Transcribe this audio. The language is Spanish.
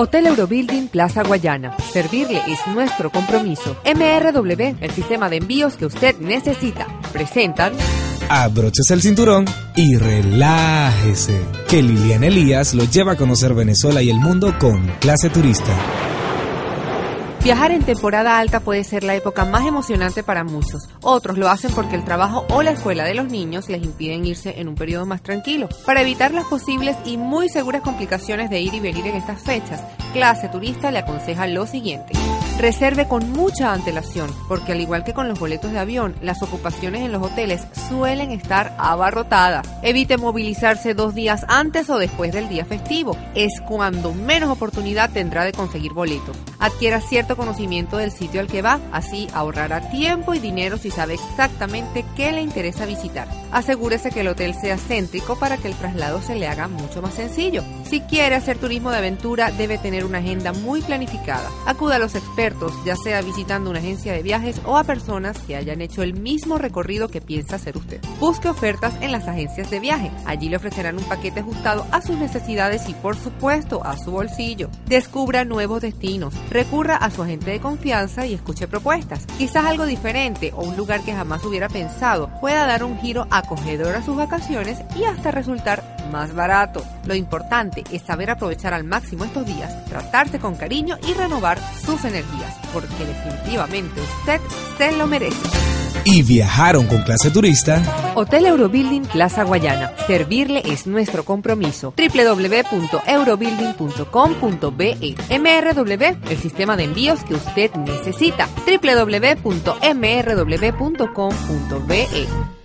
Hotel Eurobuilding Plaza Guayana. Servirle es nuestro compromiso. MRW, el sistema de envíos que usted necesita. Presentan. Abroches el cinturón y relájese. Que Liliana Elías lo lleva a conocer Venezuela y el mundo con clase turista. Viajar en temporada alta puede ser la época más emocionante para muchos. Otros lo hacen porque el trabajo o la escuela de los niños les impiden irse en un periodo más tranquilo. Para evitar las posibles y muy seguras complicaciones de ir y venir en estas fechas, Clase Turista le aconseja lo siguiente. Reserve con mucha antelación, porque al igual que con los boletos de avión, las ocupaciones en los hoteles suelen estar abarrotadas. Evite movilizarse dos días antes o después del día festivo. Es cuando menos oportunidad tendrá de conseguir boletos. Adquiera cierto conocimiento del sitio al que va, así ahorrará tiempo y dinero si sabe exactamente qué le interesa visitar. Asegúrese que el hotel sea céntrico para que el traslado se le haga mucho más sencillo. Si quiere hacer turismo de aventura, debe tener una agenda muy planificada. Acuda a los expertos ya sea visitando una agencia de viajes o a personas que hayan hecho el mismo recorrido que piensa hacer usted. Busque ofertas en las agencias de viaje. Allí le ofrecerán un paquete ajustado a sus necesidades y por supuesto a su bolsillo. Descubra nuevos destinos. Recurra a su agente de confianza y escuche propuestas. Quizás algo diferente o un lugar que jamás hubiera pensado pueda dar un giro acogedor a sus vacaciones y hasta resultar más barato. Lo importante es saber aprovechar al máximo estos días, tratarse con cariño y renovar sus energías, porque definitivamente usted se lo merece. Y viajaron con clase turista. Hotel Eurobuilding Plaza Guayana. Servirle es nuestro compromiso. www.eurobuilding.com.be MRW, el sistema de envíos que usted necesita. www.mrw.com.be